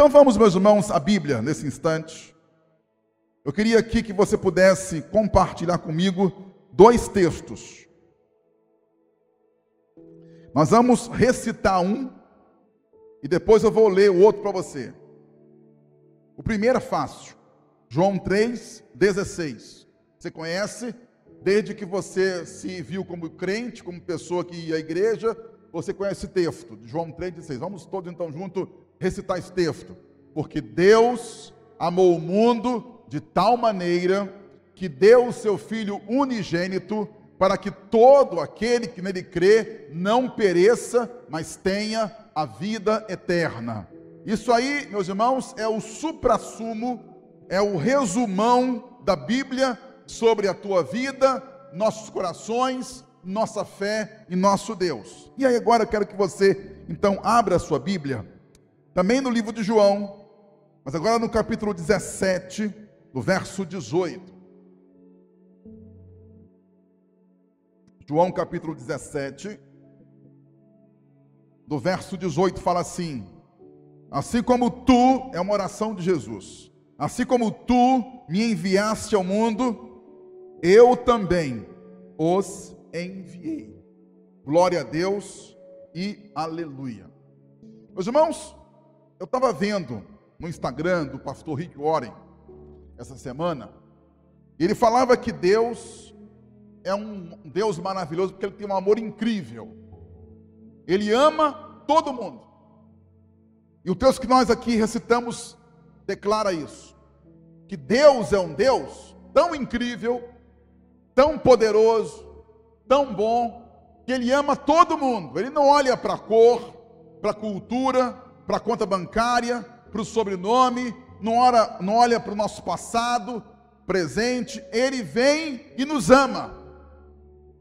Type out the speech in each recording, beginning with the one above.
Então vamos, meus irmãos, à Bíblia nesse instante. Eu queria aqui que você pudesse compartilhar comigo dois textos. Nós vamos recitar um e depois eu vou ler o outro para você. O primeiro é fácil. João 3, 16. Você conhece? Desde que você se viu como crente, como pessoa que ia à igreja, você conhece esse texto, João 3, 16. Vamos todos então juntos recitar esse texto. Porque Deus amou o mundo de tal maneira que deu o seu Filho unigênito para que todo aquele que nele crê não pereça, mas tenha a vida eterna. Isso aí, meus irmãos, é o suprassumo, é o resumão da Bíblia sobre a tua vida, nossos corações, nossa fé e nosso Deus. E aí agora eu quero que você então abra a sua Bíblia, também no livro de João, mas agora no capítulo 17, no verso 18. João capítulo 17, do verso 18 fala assim: Assim como tu, é uma oração de Jesus, assim como tu me enviaste ao mundo, eu também os enviei. Glória a Deus e aleluia. Meus irmãos, eu estava vendo no Instagram do pastor Rick Warren essa semana, ele falava que Deus é um Deus maravilhoso porque ele tem um amor incrível. Ele ama todo mundo. E o texto que nós aqui recitamos declara isso: que Deus é um Deus tão incrível, tão poderoso, tão bom, que Ele ama todo mundo. Ele não olha para cor, para cultura, para a conta bancária, para o sobrenome, não, ora, não olha para o nosso passado, presente. Ele vem e nos ama.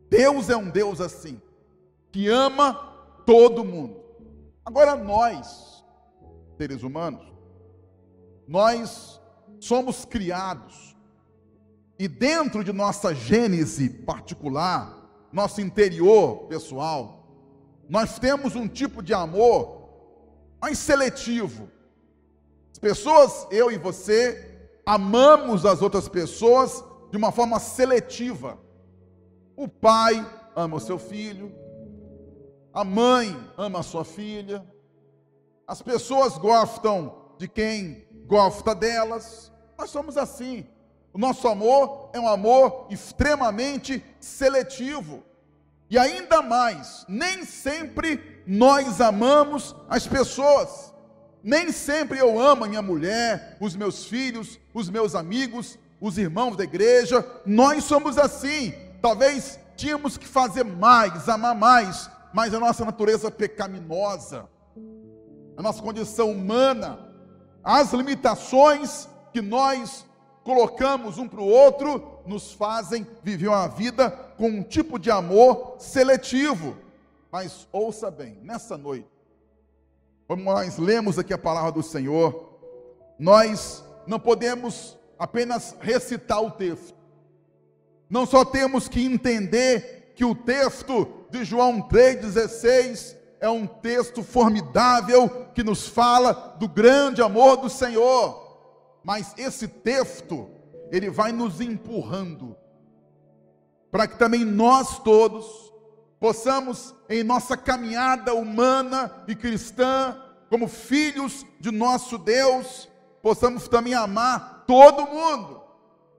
Deus é um Deus assim, que ama todo mundo. Agora nós, seres humanos, nós somos criados e dentro de nossa gênese particular, nosso interior pessoal, nós temos um tipo de amor mais seletivo. As pessoas, eu e você, amamos as outras pessoas de uma forma seletiva. O pai ama o seu filho, a mãe ama a sua filha, as pessoas gostam de quem gosta delas. Nós somos assim. O nosso amor é um amor extremamente seletivo. E ainda mais, nem sempre nós amamos as pessoas. Nem sempre eu amo a minha mulher, os meus filhos, os meus amigos, os irmãos da igreja. Nós somos assim. Talvez tínhamos que fazer mais, amar mais, mas a nossa natureza pecaminosa, a nossa condição humana, as limitações que nós colocamos um para o outro, nos fazem viver uma vida com um tipo de amor seletivo. Mas ouça bem, nessa noite, como nós lemos aqui a palavra do Senhor, nós não podemos apenas recitar o texto. Não só temos que entender que o texto de João 3,16 é um texto formidável que nos fala do grande amor do Senhor mas esse texto, ele vai nos empurrando para que também nós todos possamos, em nossa caminhada humana e cristã, como filhos de nosso Deus, possamos também amar todo mundo.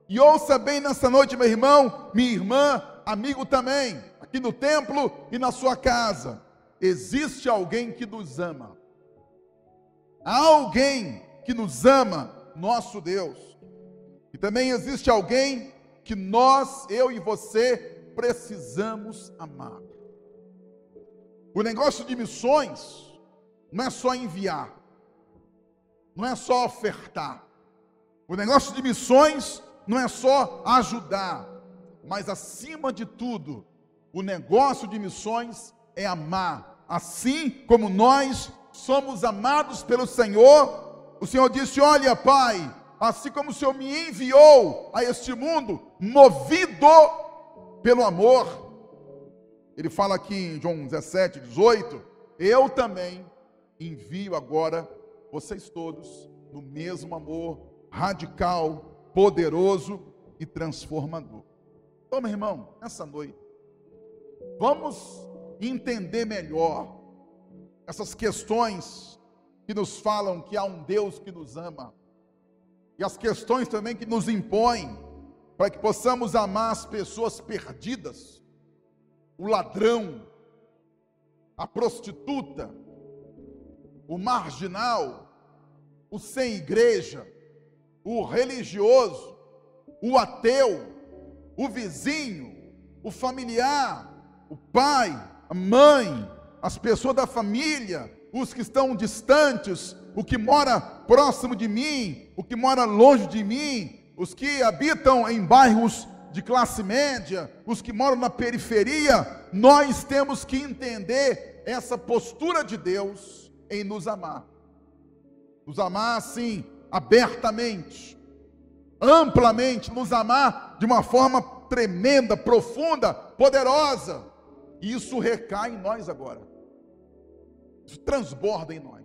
E ouça bem nessa noite, meu irmão, minha irmã, amigo também, aqui no templo e na sua casa. Existe alguém que nos ama. Há alguém que nos ama nosso Deus. E também existe alguém que nós, eu e você, precisamos amar. O negócio de missões não é só enviar, não é só ofertar. O negócio de missões não é só ajudar, mas acima de tudo, o negócio de missões é amar, assim como nós somos amados pelo Senhor o Senhor disse: Olha, Pai, assim como o Senhor me enviou a este mundo, movido pelo amor. Ele fala aqui em João 17, 18: Eu também envio agora vocês todos no mesmo amor radical, poderoso e transformador. Então, meu irmão, nessa noite, vamos entender melhor essas questões que nos falam que há um Deus que nos ama, e as questões também que nos impõem para que possamos amar as pessoas perdidas, o ladrão, a prostituta, o marginal, o sem igreja, o religioso, o ateu, o vizinho, o familiar, o pai, a mãe, as pessoas da família, os que estão distantes, o que mora próximo de mim, o que mora longe de mim, os que habitam em bairros de classe média, os que moram na periferia, nós temos que entender essa postura de Deus em nos amar. Nos amar assim, abertamente, amplamente, nos amar de uma forma tremenda, profunda, poderosa. E isso recai em nós agora. Isso transborda em nós.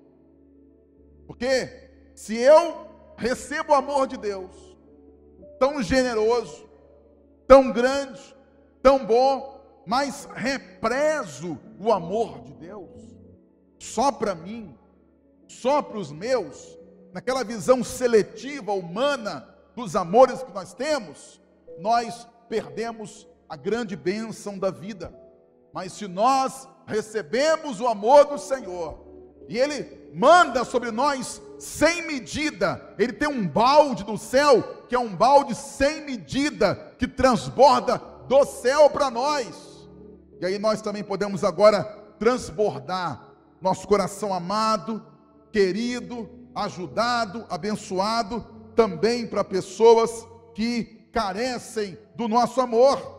Porque se eu recebo o amor de Deus, tão generoso, tão grande, tão bom, mas represo o amor de Deus, só para mim, só para os meus, naquela visão seletiva, humana dos amores que nós temos, nós perdemos a grande bênção da vida. Mas se nós recebemos o amor do Senhor, e Ele manda sobre nós sem medida, Ele tem um balde do céu, que é um balde sem medida, que transborda do céu para nós. E aí nós também podemos agora transbordar nosso coração amado, querido, ajudado, abençoado, também para pessoas que carecem do nosso amor.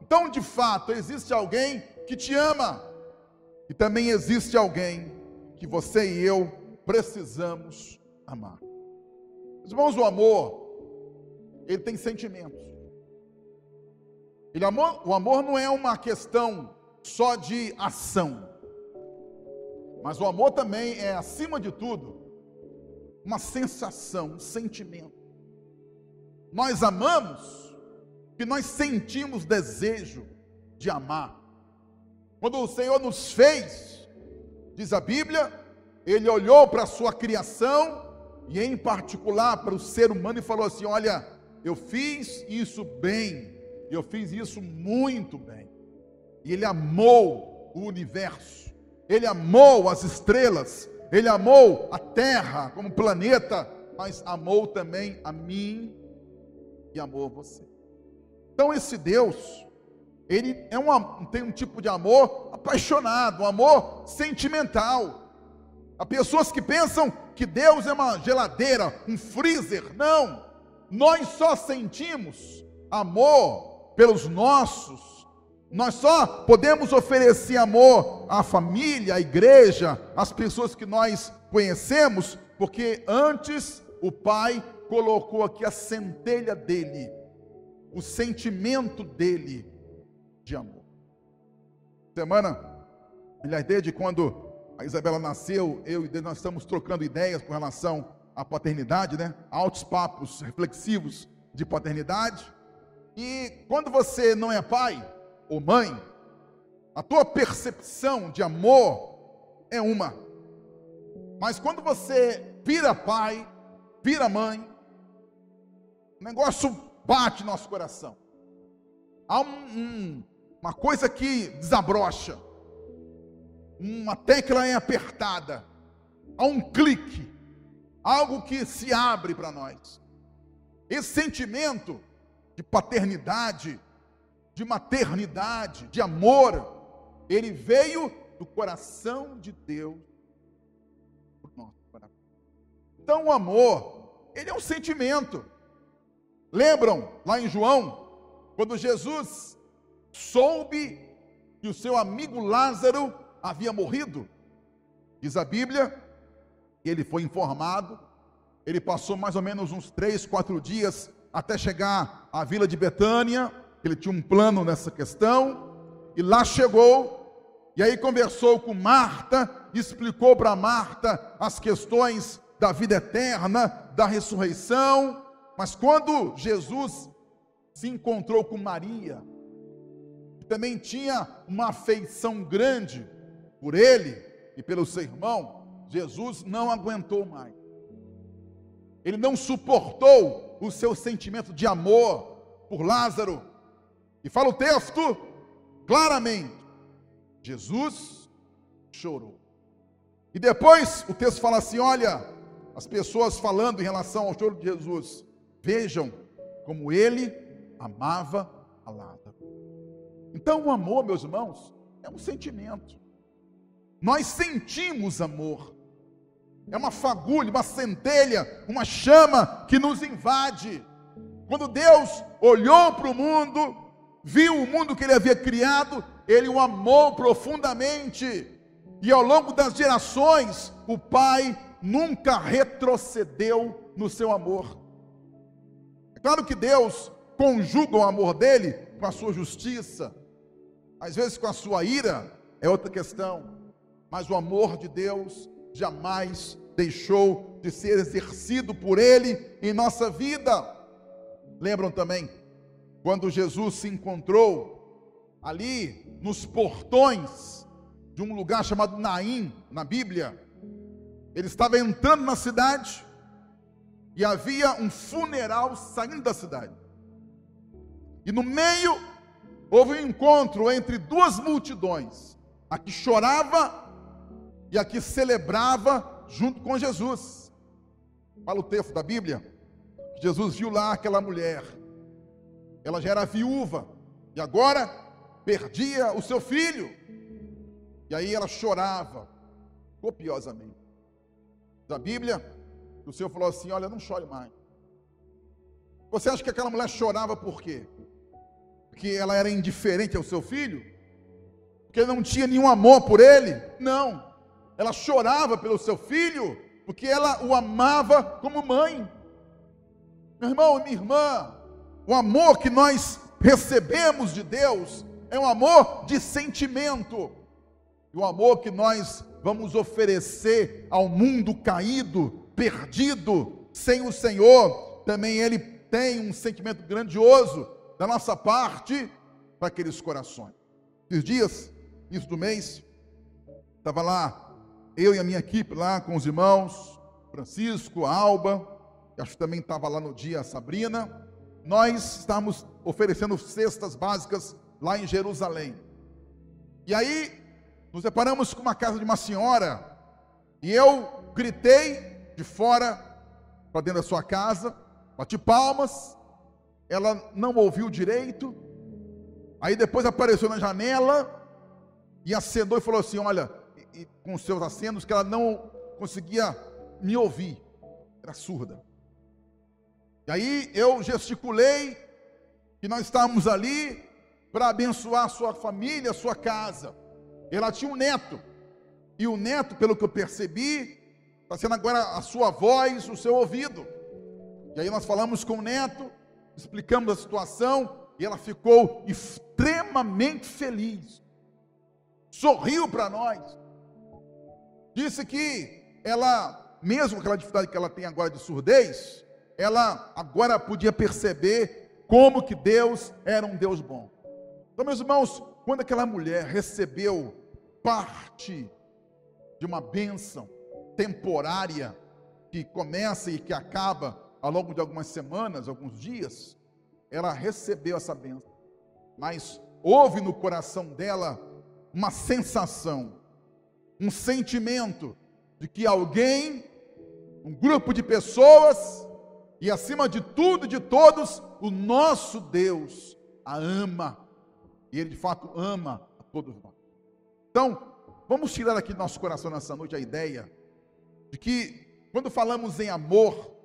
Então, de fato, existe alguém que te ama, e também existe alguém que você e eu precisamos amar. Irmãos, o amor, ele tem sentimentos. Ele, amor, o amor não é uma questão só de ação, mas o amor também é, acima de tudo, uma sensação, um sentimento. Nós amamos que nós sentimos desejo de amar. Quando o Senhor nos fez, diz a Bíblia, ele olhou para a sua criação e, em particular, para o ser humano e falou assim: Olha, eu fiz isso bem, eu fiz isso muito bem. E ele amou o universo, ele amou as estrelas, ele amou a terra como planeta, mas amou também a mim e amou você. Então, esse Deus, ele é um, tem um tipo de amor apaixonado, um amor sentimental. Há pessoas que pensam que Deus é uma geladeira, um freezer. Não. Nós só sentimos amor pelos nossos. Nós só podemos oferecer amor à família, à igreja, às pessoas que nós conhecemos, porque antes o Pai colocou aqui a centelha dele, o sentimento dele de amor. Semana, aliás, desde quando a Isabela nasceu, eu e Deus, nós estamos trocando ideias com relação à paternidade, né? Altos papos reflexivos de paternidade. E quando você não é pai ou mãe, a tua percepção de amor é uma. Mas quando você vira pai, vira mãe, o negócio bate no nosso coração. Há um, um, uma coisa que desabrocha. Uma tecla é apertada. Há um clique. Algo que se abre para nós. Esse sentimento de paternidade, de maternidade, de amor, ele veio do coração de Deus. Então o amor, ele é um sentimento. Lembram lá em João, quando Jesus soube que o seu amigo Lázaro havia morrido? Diz a Bíblia, ele foi informado, ele passou mais ou menos uns três, quatro dias até chegar à vila de Betânia, ele tinha um plano nessa questão, e lá chegou, e aí conversou com Marta, explicou para Marta as questões da vida eterna, da ressurreição. Mas quando Jesus se encontrou com Maria, que também tinha uma afeição grande por ele e pelo seu irmão, Jesus não aguentou mais. Ele não suportou o seu sentimento de amor por Lázaro. E fala o texto claramente: Jesus chorou. E depois o texto fala assim: olha, as pessoas falando em relação ao choro de Jesus, vejam como ele amava a Lázaro. Então, o amor, meus irmãos, é um sentimento. Nós sentimos amor. É uma fagulha, uma centelha, uma chama que nos invade. Quando Deus olhou para o mundo, viu o mundo que ele havia criado, ele o amou profundamente. E ao longo das gerações, o Pai nunca retrocedeu no seu amor. É claro que Deus conjuga o amor dele com a sua justiça, às vezes com a sua ira, é outra questão, mas o amor de Deus jamais deixou de ser exercido por ele em nossa vida. Lembram também quando Jesus se encontrou ali nos portões de um lugar chamado Naim, na Bíblia. Ele estava entrando na cidade e havia um funeral saindo da cidade. E no meio houve um encontro entre duas multidões, a que chorava e a que celebrava junto com Jesus. Fala o texto da Bíblia. Jesus viu lá aquela mulher. Ela já era viúva e agora perdia o seu filho. E aí ela chorava copiosamente. Da Bíblia, o Senhor falou assim: Olha, não chore mais. Você acha que aquela mulher chorava por quê? Porque ela era indiferente ao seu filho? Porque não tinha nenhum amor por ele? Não. Ela chorava pelo seu filho, porque ela o amava como mãe. Meu irmão e minha irmã, o amor que nós recebemos de Deus é um amor de sentimento. E o amor que nós vamos oferecer ao mundo caído, perdido, sem o Senhor, também ele tem um sentimento grandioso da nossa parte para aqueles corações. Esses dias, isso do mês, estava lá, eu e a minha equipe lá com os irmãos, Francisco, Alba, acho que também estava lá no dia a Sabrina, nós estávamos oferecendo cestas básicas lá em Jerusalém. E aí nos deparamos com uma casa de uma senhora e eu gritei de fora para dentro da sua casa, bati palmas, ela não ouviu direito. Aí depois apareceu na janela e acenou e falou assim: Olha, e, e, com seus acenos, que ela não conseguia me ouvir, era surda. E aí eu gesticulei que nós estávamos ali para abençoar sua família, sua casa. Ela tinha um neto. E o neto, pelo que eu percebi, está sendo agora a sua voz, o seu ouvido. E aí nós falamos com o neto, explicamos a situação, e ela ficou extremamente feliz. Sorriu para nós. Disse que ela, mesmo aquela dificuldade que ela tem agora de surdez, ela agora podia perceber como que Deus era um Deus bom. Então, meus irmãos, quando aquela mulher recebeu parte de uma bênção temporária que começa e que acaba ao longo de algumas semanas, alguns dias, ela recebeu essa bênção. Mas houve no coração dela uma sensação, um sentimento de que alguém, um grupo de pessoas, e acima de tudo e de todos, o nosso Deus a ama. E Ele de fato ama a todos nós. Então, vamos tirar aqui do nosso coração nessa noite a ideia de que quando falamos em amor,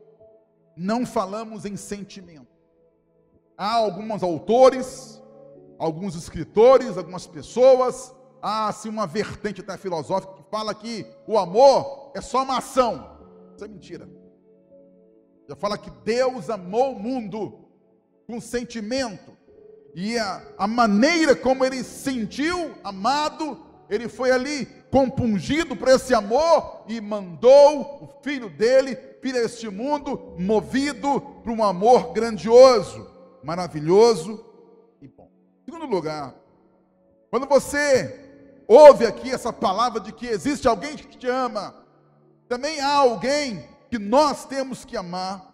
não falamos em sentimento. Há alguns autores, alguns escritores, algumas pessoas, há assim uma vertente até filosófica que fala que o amor é só uma ação. Isso é mentira. Já fala que Deus amou o mundo com sentimento. E a, a maneira como ele sentiu amado ele foi ali compungido por esse amor e mandou o filho dele vir a este mundo movido por um amor grandioso, maravilhoso e bom. Segundo lugar, quando você ouve aqui essa palavra de que existe alguém que te ama, também há alguém que nós temos que amar.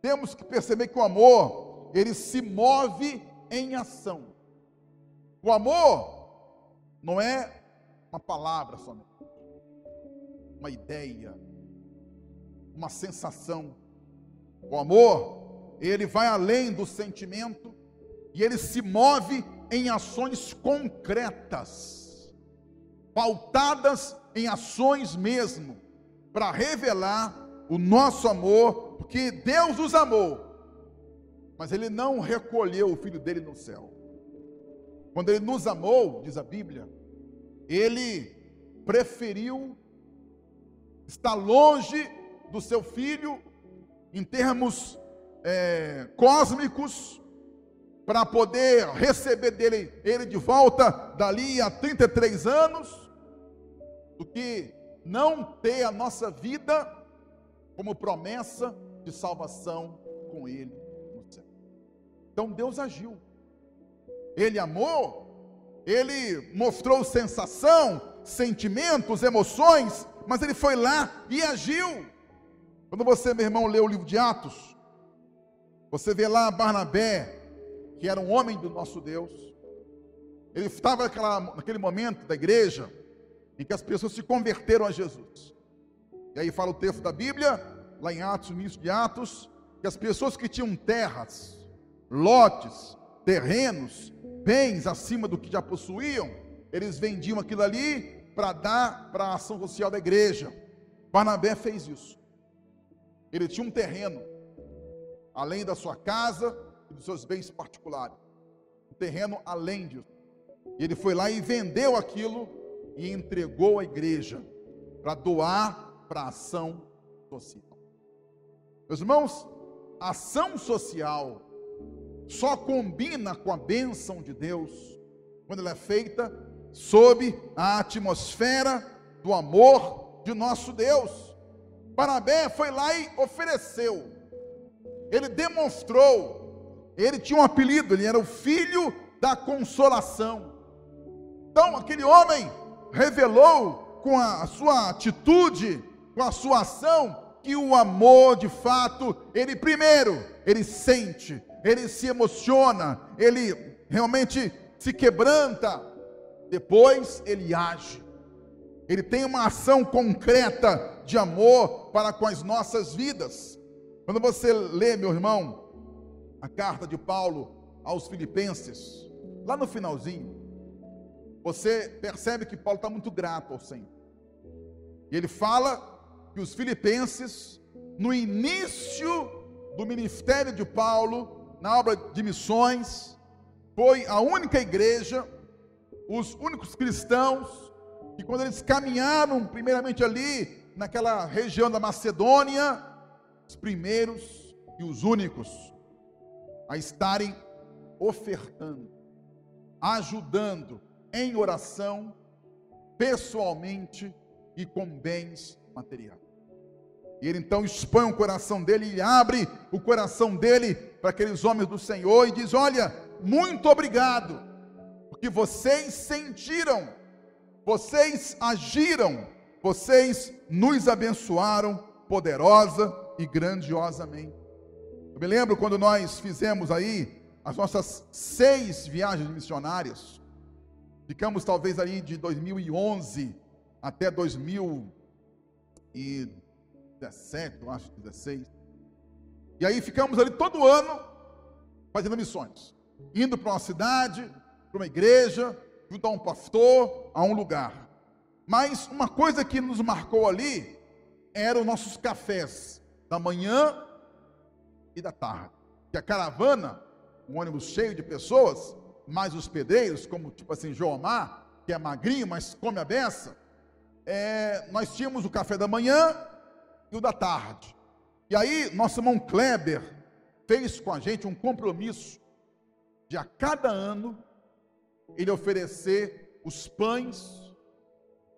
Temos que perceber que o amor, ele se move em ação. O amor não é uma palavra somente, uma ideia, uma sensação. O amor, ele vai além do sentimento e ele se move em ações concretas, pautadas em ações mesmo, para revelar o nosso amor, porque Deus nos amou, mas Ele não recolheu o Filho dele no céu. Quando Ele nos amou, diz a Bíblia, Ele preferiu estar longe do seu Filho, em termos é, cósmicos, para poder receber dele ele de volta dali a 33 anos, do que não ter a nossa vida como promessa de salvação com ele no céu. Então Deus agiu. Ele amou, ele mostrou sensação, sentimentos, emoções, mas ele foi lá e agiu. Quando você, meu irmão, lê o livro de Atos, você vê lá Barnabé, que era um homem do nosso Deus. Ele estava naquela, naquele momento da igreja em que as pessoas se converteram a Jesus. E aí fala o texto da Bíblia, lá em Atos, início de Atos, que as pessoas que tinham terras, lotes, terrenos, bens acima do que já possuíam, eles vendiam aquilo ali para dar para a ação social da igreja. Barnabé fez isso. Ele tinha um terreno, além da sua casa e dos seus bens particulares. Um terreno além disso. E ele foi lá e vendeu aquilo e entregou à igreja para doar para a ação social. Meus irmãos, ação social só combina com a bênção de Deus quando ela é feita sob a atmosfera do amor de nosso Deus. Barnabé foi lá e ofereceu, ele demonstrou, ele tinha um apelido, ele era o filho da consolação. Então, aquele homem revelou com a sua atitude, com a sua ação, que o amor, de fato, ele primeiro, ele sente, ele se emociona, ele realmente se quebranta, depois ele age. Ele tem uma ação concreta de amor para com as nossas vidas. Quando você lê, meu irmão, a carta de Paulo aos Filipenses, lá no finalzinho, você percebe que Paulo está muito grato ao Senhor. E ele fala que os filipenses, no início do ministério de Paulo, na obra de missões, foi a única igreja, os únicos cristãos, que quando eles caminharam, primeiramente ali, naquela região da Macedônia, os primeiros e os únicos a estarem ofertando, ajudando, em oração, pessoalmente e com bens materiais. E ele então expõe o coração dele e abre o coração dele para aqueles homens do Senhor e diz: Olha, muito obrigado, porque vocês sentiram, vocês agiram, vocês nos abençoaram poderosa e grandiosamente. Eu me lembro quando nós fizemos aí as nossas seis viagens missionárias. Ficamos talvez ali de 2011 até 2017, eu acho, 16. E aí ficamos ali todo ano fazendo missões, indo para uma cidade, para uma igreja, junto a um pastor, a um lugar. Mas uma coisa que nos marcou ali eram os nossos cafés da manhã e da tarde. Que a caravana, um ônibus cheio de pessoas, mais os pedreiros, como tipo assim, Joomar, que é magrinho, mas come a beça, é, nós tínhamos o café da manhã e o da tarde. E aí, nosso irmão Kleber fez com a gente um compromisso de a cada ano ele oferecer os pães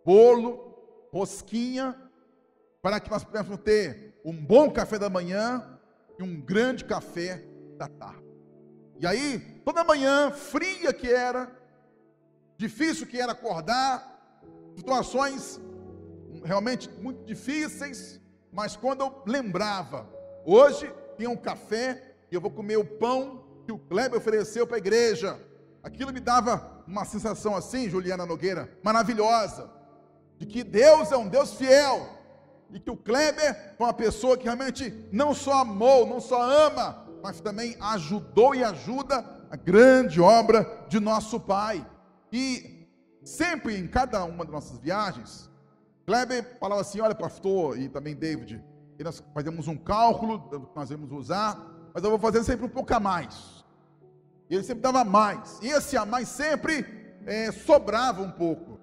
bolo, rosquinha, para que nós pudéssemos ter um bom café da manhã e um grande café da tarde. E aí, toda manhã, fria que era, difícil que era acordar, situações realmente muito difíceis, mas quando eu lembrava, hoje tem um café e eu vou comer o pão que o Kleber ofereceu para a igreja. Aquilo me dava uma sensação assim, Juliana Nogueira, maravilhosa, de que Deus é um Deus fiel e que o Kleber foi uma pessoa que realmente não só amou, não só ama, mas também ajudou e ajuda a grande obra de nosso Pai. E sempre em cada uma das nossas viagens, Kleber falava assim: olha, pastor, e também David, e nós fazemos um cálculo do que nós vamos usar, mas eu vou fazer sempre um pouco a mais. E ele sempre dava mais. E esse a mais sempre é, sobrava um pouco.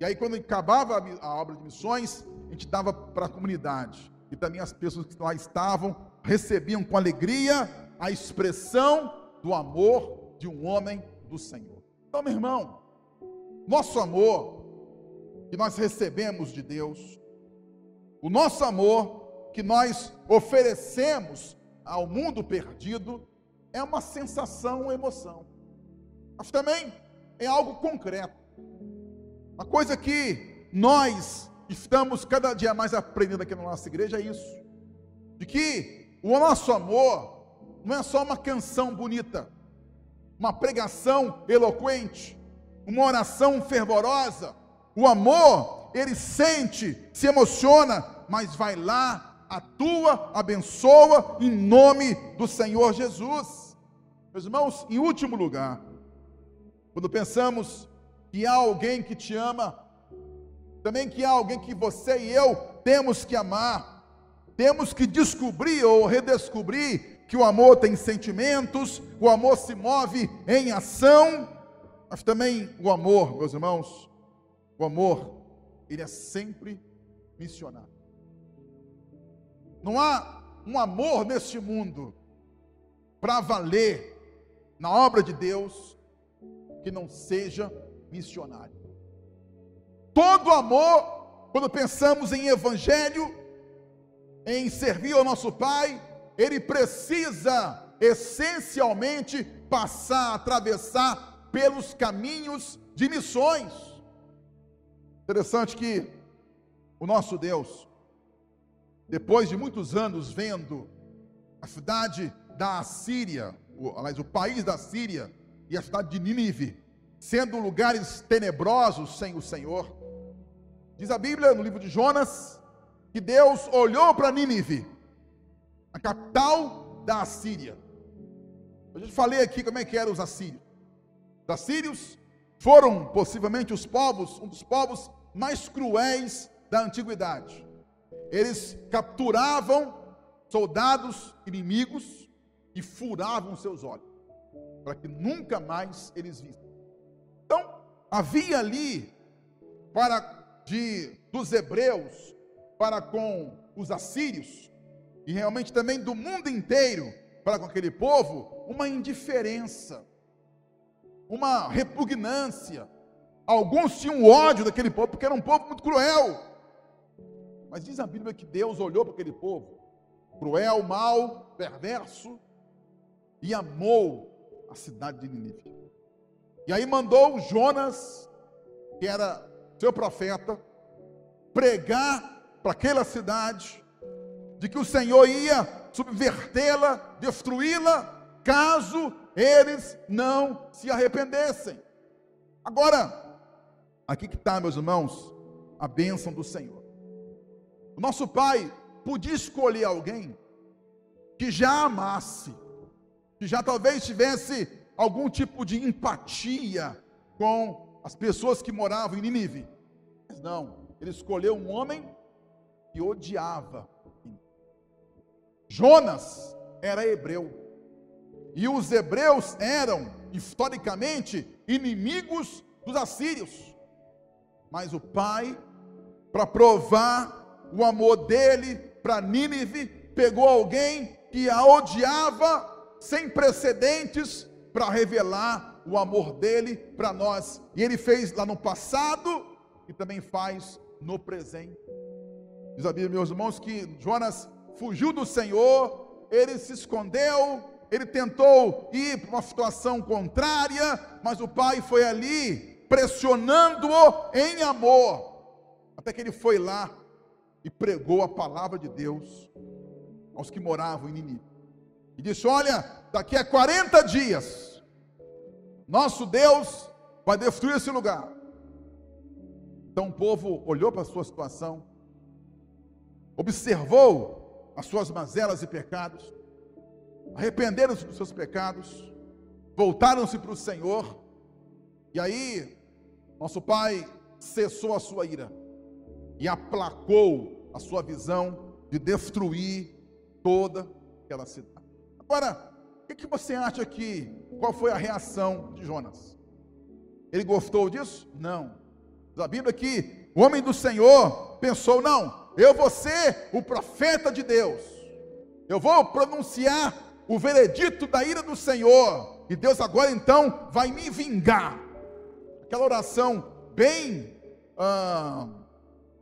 E aí, quando acabava a, a obra de missões, a gente dava para a comunidade. E também as pessoas que lá estavam recebiam com alegria a expressão do amor de um homem do Senhor. Então, meu irmão, nosso amor que nós recebemos de Deus, o nosso amor que nós oferecemos ao mundo perdido, é uma sensação, uma emoção. Mas também é algo concreto. Uma coisa que nós estamos cada dia mais aprendendo aqui na nossa igreja é isso. De que o nosso amor não é só uma canção bonita, uma pregação eloquente, uma oração fervorosa. O amor, ele sente, se emociona, mas vai lá, atua, abençoa em nome do Senhor Jesus. Meus irmãos, em último lugar, quando pensamos que há alguém que te ama, também que há alguém que você e eu temos que amar, temos que descobrir ou redescobrir que o amor tem sentimentos, o amor se move em ação, mas também o amor, meus irmãos, o amor, ele é sempre missionário. Não há um amor neste mundo para valer na obra de Deus que não seja missionário. Todo amor, quando pensamos em evangelho, em servir ao nosso Pai, ele precisa essencialmente passar, atravessar pelos caminhos de missões. Interessante que o nosso Deus, depois de muitos anos vendo a cidade da Assíria, aliás, o país da Síria e a cidade de Nínive, sendo lugares tenebrosos sem o Senhor, diz a Bíblia no livro de Jonas, que Deus olhou para Nínive, a capital da Assíria. Eu já falei aqui como é que eram os assírios. Os assírios foram possivelmente os povos, um dos povos mais cruéis da antiguidade. Eles capturavam soldados inimigos e furavam seus olhos, para que nunca mais eles vissem. Então, havia ali para de dos hebreus para com os assírios, e realmente também do mundo inteiro para com aquele povo, uma indiferença, uma repugnância. Alguns tinham ódio daquele povo, porque era um povo muito cruel. Mas diz a Bíblia que Deus olhou para aquele povo, cruel, mau, perverso, e amou a cidade de Nínive. E aí mandou Jonas, que era seu profeta, pregar para aquela cidade, de que o Senhor ia subvertê-la, destruí-la, caso eles não se arrependessem. Agora, aqui que está, meus irmãos, a bênção do Senhor. O nosso Pai podia escolher alguém que já amasse, que já talvez tivesse algum tipo de empatia com as pessoas que moravam em Nínive. Mas não, ele escolheu um homem que odiava. Jonas era hebreu. E os hebreus eram, historicamente, inimigos dos assírios. Mas o pai, para provar o amor dele para Nínive, pegou alguém que a odiava sem precedentes para revelar o amor dele para nós. E ele fez lá no passado e também faz no presente. Diz a Bíblia, meus irmãos, que Jonas fugiu do Senhor, ele se escondeu, ele tentou ir para uma situação contrária, mas o pai foi ali pressionando-o em amor, até que ele foi lá e pregou a palavra de Deus aos que moravam em Nínive. E disse: Olha, daqui a 40 dias, nosso Deus vai destruir esse lugar. Então o povo olhou para a sua situação, observou as suas mazelas e pecados, arrependeram-se dos seus pecados, voltaram-se para o Senhor, e aí nosso pai cessou a sua ira e aplacou a sua visão de destruir toda aquela cidade. Agora, o que, você acha que, qual foi a reação de Jonas? Ele gostou disso? Não. A Bíblia que o homem do Senhor pensou: não, eu vou ser o profeta de Deus, eu vou pronunciar o veredito da ira do Senhor, e Deus agora então vai me vingar aquela oração bem ah,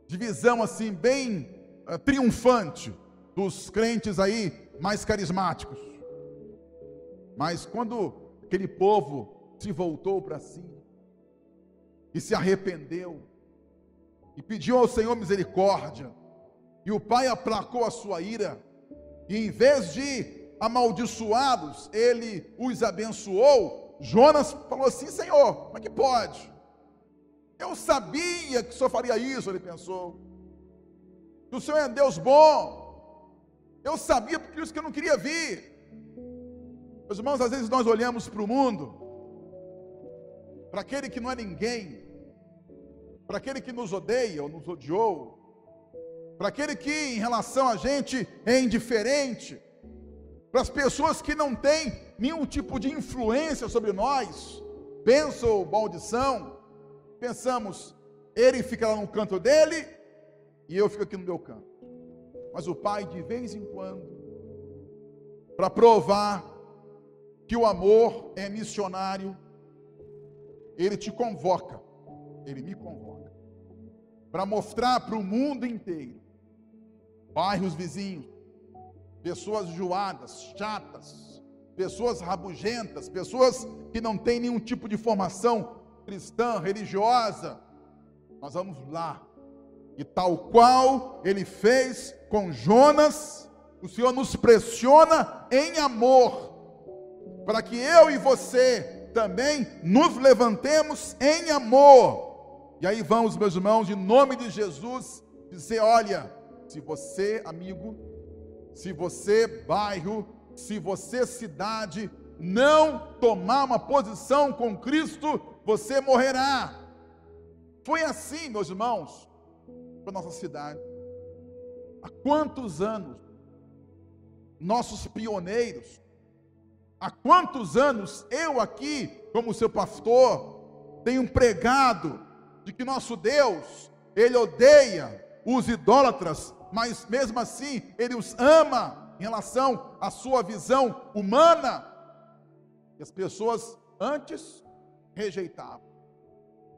de visão assim, bem ah, triunfante dos crentes aí mais carismáticos. Mas quando aquele povo se voltou para si e se arrependeu e pediu ao Senhor misericórdia, e o pai aplacou a sua ira, e em vez de amaldiçoá-los, ele os abençoou, Jonas falou assim: Senhor, como é que pode? Eu sabia que o Senhor faria isso, ele pensou. Que o Senhor é Deus bom. Eu sabia por isso que eu não queria vir. Meus irmãos, às vezes nós olhamos para o mundo, para aquele que não é ninguém, para aquele que nos odeia ou nos odiou, para aquele que em relação a gente é indiferente, para as pessoas que não têm nenhum tipo de influência sobre nós, bênção ou maldição, pensamos, ele fica lá no canto dele e eu fico aqui no meu canto. Mas o pai, de vez em quando, para provar que o amor é missionário, ele te convoca, ele me convoca, para mostrar para o mundo inteiro, bairros vizinhos, pessoas enjoadas, chatas, pessoas rabugentas, pessoas que não têm nenhum tipo de formação cristã, religiosa. Nós vamos lá. E tal qual ele fez com Jonas, o Senhor nos pressiona em amor, para que eu e você também nos levantemos em amor. E aí vamos, meus irmãos, em nome de Jesus, dizer: olha, se você, amigo, se você, bairro, se você, cidade, não tomar uma posição com Cristo, você morrerá. Foi assim, meus irmãos, para nossa cidade. Há quantos anos nossos pioneiros, há quantos anos eu aqui, como seu pastor, tenho pregado de que nosso Deus, ele odeia os idólatras, mas mesmo assim ele os ama em relação à sua visão humana. E as pessoas antes rejeitavam.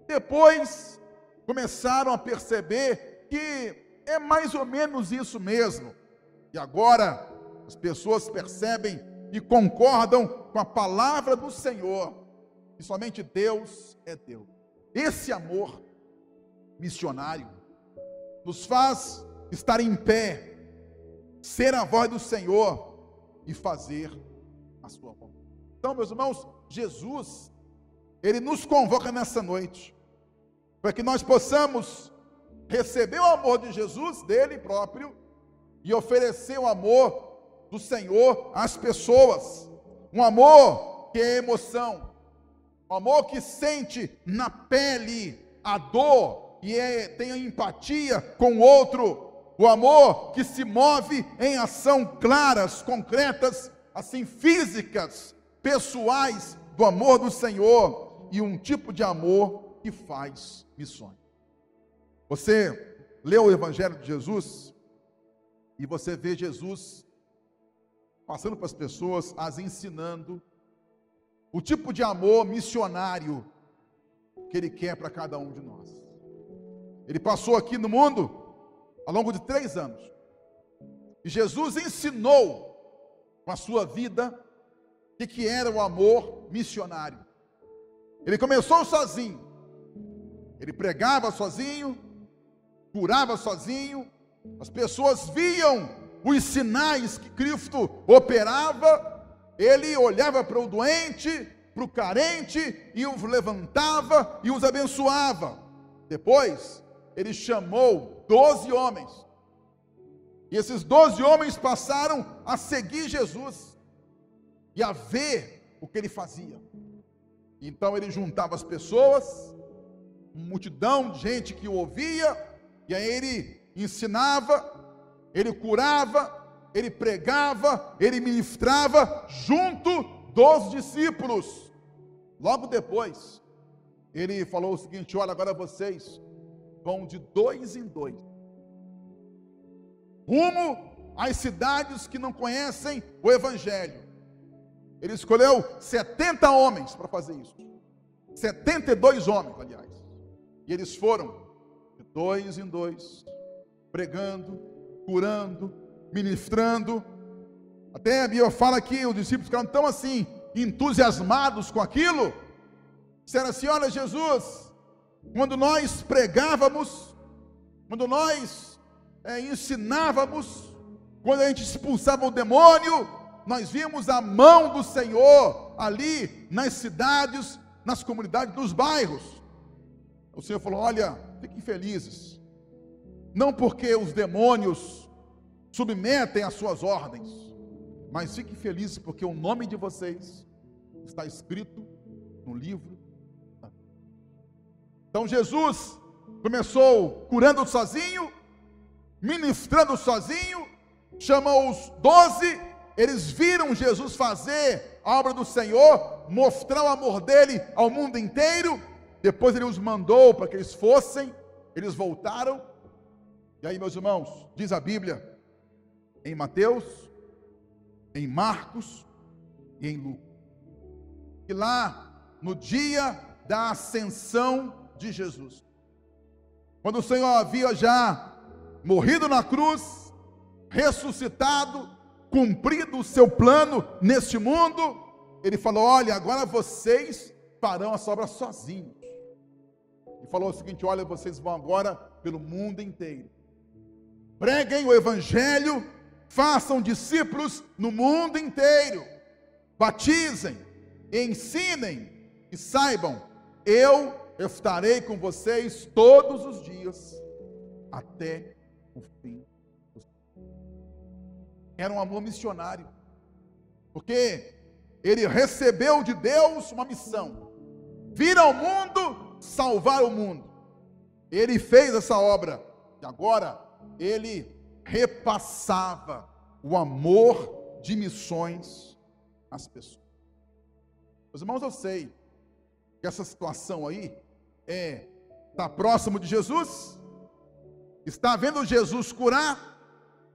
Depois começaram a perceber que é mais ou menos isso mesmo. E agora as pessoas percebem e concordam com a palavra do Senhor, que somente Deus é Deus. Esse amor missionário nos faz estar em pé, ser a voz do Senhor e fazer a sua vontade. Então, meus irmãos, Jesus, ele nos convoca nessa noite, para que nós possamos receber o amor de Jesus, dele próprio, e oferecer o amor do Senhor às pessoas. Um amor que é emoção, um amor que sente na pele a dor e é, tenha empatia com o outro, o amor que se move em ação claras, concretas, assim físicas, pessoais do amor do Senhor e um tipo de amor que faz missões. Você leu o Evangelho de Jesus e você vê Jesus passando para as pessoas, as ensinando o tipo de amor missionário que Ele quer para cada um de nós. Ele passou aqui no mundo ao longo de três anos. E Jesus ensinou com a sua vida o que era o amor missionário. Ele começou sozinho. Ele pregava sozinho, curava sozinho. As pessoas viam os sinais que Cristo operava. Ele olhava para o doente, para o carente e os levantava e os abençoava. Depois, ele chamou doze homens. E esses doze homens passaram a seguir Jesus e a ver o que ele fazia. Então ele juntava as pessoas, multidão de gente que o ouvia, e aí ele ensinava, ele curava, ele pregava, ele ministrava junto dos discípulos. Logo depois, ele falou o seguinte: Olha, agora vocês vão de dois em dois, rumo às cidades que não conhecem o Evangelho. Ele escolheu 70 homens para fazer isso. 72 homens, aliás. E eles foram de dois em dois, pregando, curando, ministrando. Até a Bíblia fala que os discípulos ficaram tão assim, entusiasmados com aquilo, disseram assim: Olha, Jesus, quando nós pregávamos, quando nós é, ensinávamos, quando a gente expulsava o demônio, nós vimos a mão do Senhor ali nas cidades, nas comunidades, nos bairros. O Senhor falou: Olha, fiquem felizes, não porque os demônios submetem às suas ordens, mas fiquem felizes porque o nome de vocês está escrito no livro. Então Jesus começou curando sozinho, ministrando sozinho, chamou os doze, eles viram Jesus fazer a obra do Senhor, mostrar o amor dele ao mundo inteiro. Depois ele os mandou para que eles fossem, eles voltaram. E aí, meus irmãos, diz a Bíblia em Mateus, em Marcos e em Lucas. E lá, no dia da ascensão de Jesus, quando o Senhor havia já morrido na cruz, ressuscitado, cumprido o seu plano neste mundo, ele falou: Olha, agora vocês farão essa obra sozinhos. E falou o seguinte: Olha, vocês vão agora pelo mundo inteiro, preguem o Evangelho façam discípulos no mundo inteiro, batizem, ensinem e saibam, eu estarei com vocês todos os dias até o fim. Era um amor missionário, porque ele recebeu de Deus uma missão: vir ao mundo, salvar o mundo. Ele fez essa obra e agora ele repassava o amor de missões às pessoas. Meus irmãos, eu sei que essa situação aí é está próximo de Jesus, está vendo Jesus curar,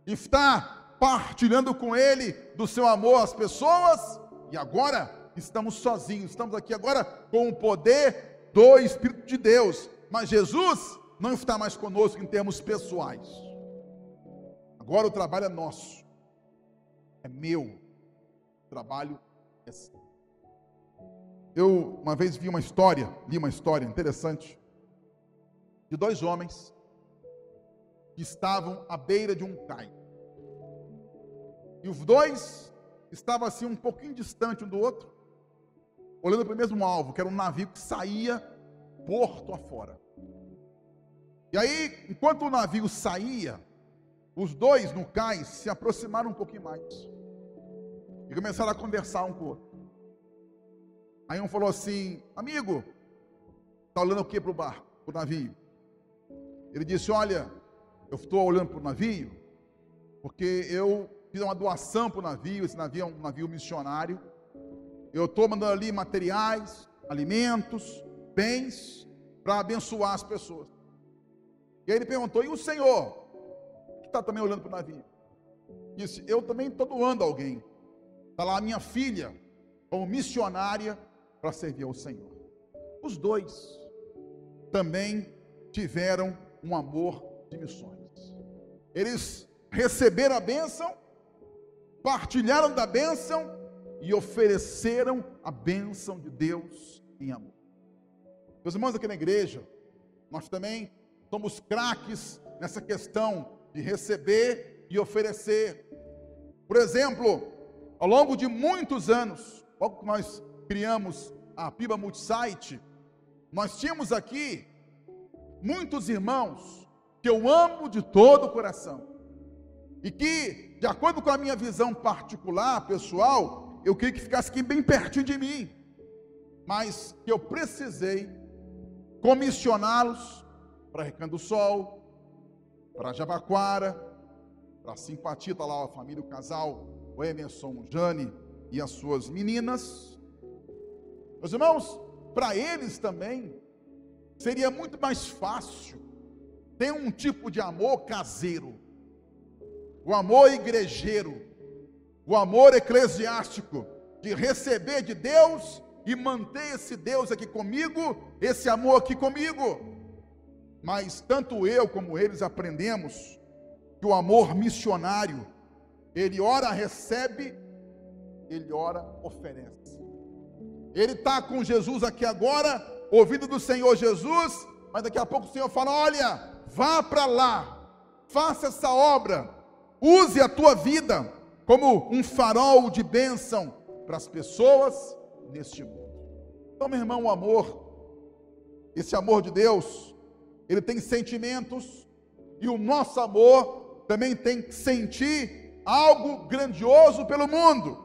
está partilhando com ele do seu amor às pessoas, e agora estamos sozinhos, estamos aqui agora com o poder do Espírito de Deus, mas Jesus não está mais conosco em termos pessoais. Agora o trabalho é nosso, é meu. O trabalho é seu. Eu uma vez vi uma história, li uma história interessante, de dois homens que estavam à beira de um cais. E os dois estavam assim um pouquinho distante um do outro, olhando para o mesmo alvo, que era um navio que saía porto afora. E aí, enquanto o navio saía, os dois no cais se aproximaram um pouquinho mais e começaram a conversar um com o outro. Aí um falou assim: Amigo, está olhando o que para o barco, para o navio? Ele disse: Olha, eu estou olhando para o navio porque eu fiz uma doação para o navio. Esse navio é um navio missionário. Eu estou mandando ali materiais, alimentos, bens para abençoar as pessoas. E aí ele perguntou: E o Senhor? está também olhando para o navio. Disse: Eu também estou doando alguém. Está lá a minha filha, como missionária, para servir ao Senhor. Os dois também tiveram um amor de missões. Eles receberam a bênção, partilharam da bênção e ofereceram a bênção de Deus em amor. Meus irmãos aqui na igreja, nós também somos craques nessa questão de receber e oferecer. Por exemplo, ao longo de muitos anos, logo que nós criamos a Piba Multisite, nós tínhamos aqui muitos irmãos que eu amo de todo o coração. E que, de acordo com a minha visão particular, pessoal, eu queria que ficasse aqui bem pertinho de mim. Mas que eu precisei comissioná-los para Recanto do Sol, para Jabaquara, para Simpatia, está lá a família, o casal, o Emerson, Jane e as suas meninas. Meus irmãos, para eles também, seria muito mais fácil ter um tipo de amor caseiro, o amor igrejeiro, o amor eclesiástico, de receber de Deus e manter esse Deus aqui comigo, esse amor aqui comigo. Mas tanto eu como eles aprendemos que o amor missionário, ele ora recebe, ele ora oferece. Ele está com Jesus aqui agora, ouvindo do Senhor Jesus, mas daqui a pouco o Senhor fala: olha, vá para lá, faça essa obra, use a tua vida como um farol de bênção para as pessoas neste mundo. Então, meu irmão, o amor, esse amor de Deus, ele tem sentimentos, e o nosso amor também tem que sentir algo grandioso pelo mundo.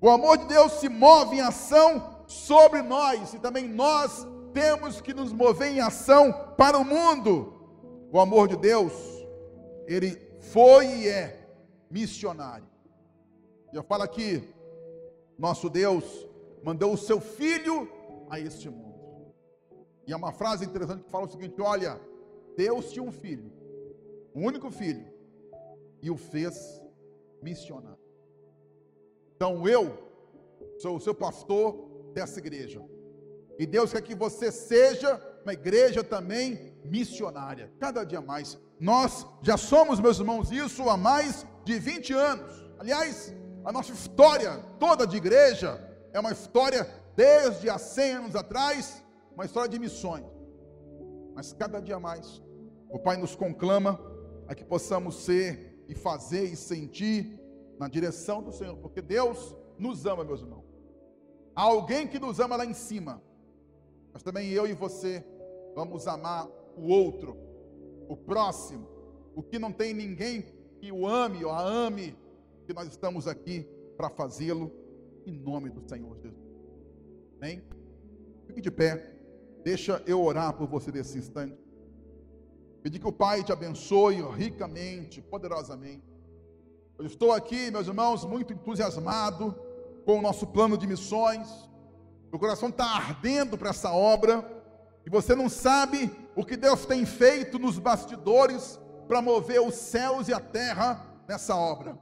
O amor de Deus se move em ação sobre nós, e também nós temos que nos mover em ação para o mundo. O amor de Deus, ele foi e é missionário. Eu falo aqui, nosso Deus mandou o seu filho a este mundo. E é uma frase interessante que fala o seguinte: olha, Deus tinha um filho, um único filho, e o fez missionário. Então eu sou o seu pastor dessa igreja. E Deus quer que você seja uma igreja também missionária, cada dia mais. Nós já somos, meus irmãos, isso há mais de 20 anos. Aliás, a nossa história toda de igreja é uma história desde há 100 anos atrás uma história de missões. Mas cada dia mais, o Pai nos conclama a que possamos ser e fazer e sentir na direção do Senhor, porque Deus nos ama, meus irmãos. Há alguém que nos ama lá em cima, mas também eu e você vamos amar o outro, o próximo, o que não tem ninguém que o ame ou a ame, que nós estamos aqui para fazê-lo em nome do Senhor Jesus. Amém? Fique de pé. Deixa eu orar por você nesse instante. Pedir que o Pai te abençoe ricamente, poderosamente. Eu estou aqui, meus irmãos, muito entusiasmado com o nosso plano de missões. Meu coração está ardendo para essa obra. E você não sabe o que Deus tem feito nos bastidores para mover os céus e a terra nessa obra.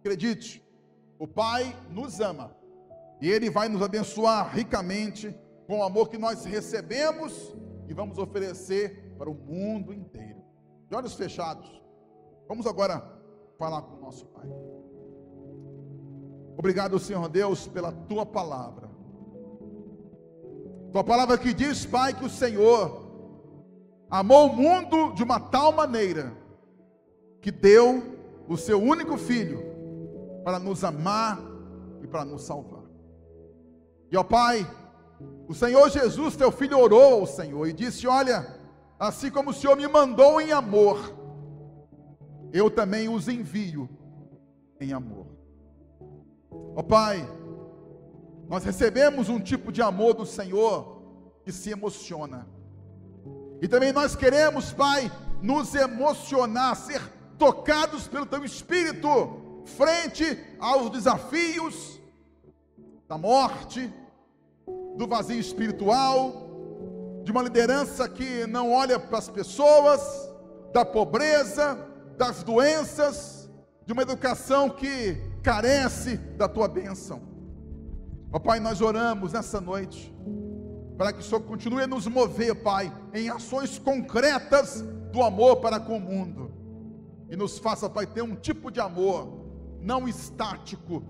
Acredite, o Pai nos ama e Ele vai nos abençoar ricamente com o amor que nós recebemos e vamos oferecer para o mundo inteiro. De olhos fechados, vamos agora falar com o nosso Pai. Obrigado, Senhor Deus, pela tua palavra. Tua palavra que diz, Pai, que o Senhor amou o mundo de uma tal maneira que deu o seu único filho para nos amar e para nos salvar. E ó Pai, o Senhor Jesus, teu filho, orou ao Senhor e disse: Olha, assim como o Senhor me mandou em amor, eu também os envio em amor. Ó oh, Pai, nós recebemos um tipo de amor do Senhor que se emociona. E também nós queremos, Pai, nos emocionar, ser tocados pelo Teu Espírito, frente aos desafios da morte, do vazio espiritual, de uma liderança que não olha para as pessoas, da pobreza, das doenças, de uma educação que carece da tua bênção. Ó Pai, nós oramos nessa noite, para que o Senhor continue a nos mover, Pai, em ações concretas do amor para com o mundo. E nos faça, Pai, ter um tipo de amor não estático,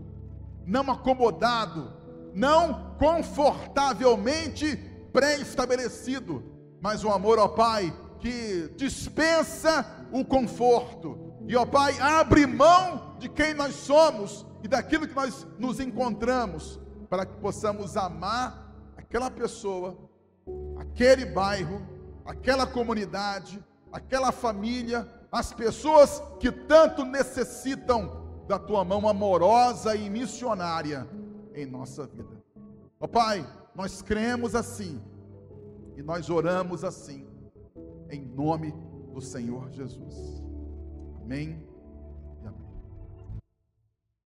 não acomodado, não confortavelmente pré-estabelecido, mas um amor, ó Pai, que dispensa o conforto. E, ó Pai, abre mão de quem nós somos e daquilo que nós nos encontramos, para que possamos amar aquela pessoa, aquele bairro, aquela comunidade, aquela família, as pessoas que tanto necessitam da tua mão amorosa e missionária em nossa vida. Ó Pai, nós cremos assim e nós oramos assim, em nome do Senhor Jesus. Amém.